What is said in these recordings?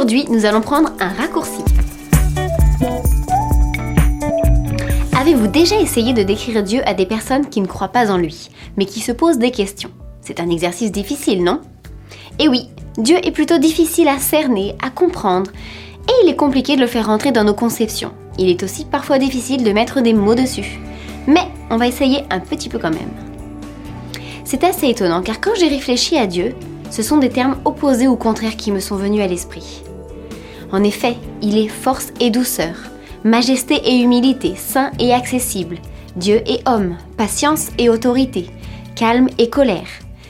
Aujourd'hui, nous allons prendre un raccourci. Avez-vous déjà essayé de décrire Dieu à des personnes qui ne croient pas en lui, mais qui se posent des questions? C'est un exercice difficile, non? Eh oui, Dieu est plutôt difficile à cerner, à comprendre, et il est compliqué de le faire rentrer dans nos conceptions. Il est aussi parfois difficile de mettre des mots dessus. Mais on va essayer un petit peu quand même. C'est assez étonnant car quand j'ai réfléchi à Dieu, ce sont des termes opposés ou contraires qui me sont venus à l'esprit. En effet, il est force et douceur, majesté et humilité, saint et accessible, Dieu et homme, patience et autorité, calme et colère,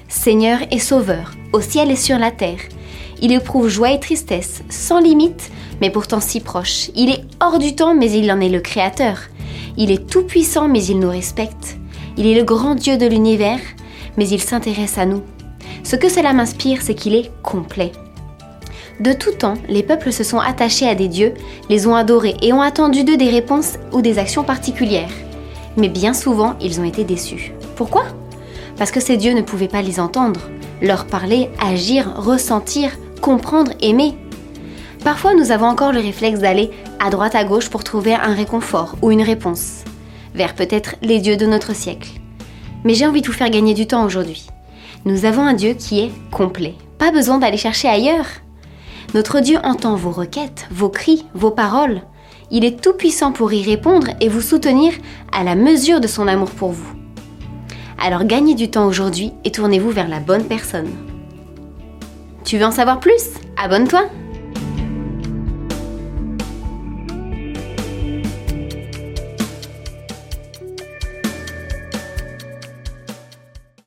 Seigneur et Sauveur, au ciel et sur la terre. Il éprouve joie et tristesse, sans limite, mais pourtant si proche. Il est hors du temps, mais il en est le Créateur. Il est tout-puissant, mais il nous respecte. Il est le grand Dieu de l'univers, mais il s'intéresse à nous. Ce que cela m'inspire, c'est qu'il est complet. De tout temps, les peuples se sont attachés à des dieux, les ont adorés et ont attendu d'eux des réponses ou des actions particulières. Mais bien souvent, ils ont été déçus. Pourquoi? Parce que ces dieux ne pouvaient pas les entendre, leur parler, agir, ressentir, comprendre, aimer. Parfois, nous avons encore le réflexe d'aller à droite à gauche pour trouver un réconfort ou une réponse, vers peut-être les dieux de notre siècle. Mais j'ai envie de vous faire gagner du temps aujourd'hui. Nous avons un Dieu qui est complet. Pas besoin d'aller chercher ailleurs. Notre Dieu entend vos requêtes, vos cris, vos paroles. Il est tout puissant pour y répondre et vous soutenir à la mesure de son amour pour vous. Alors gagnez du temps aujourd'hui et tournez-vous vers la bonne personne. Tu veux en savoir plus? Abonne-toi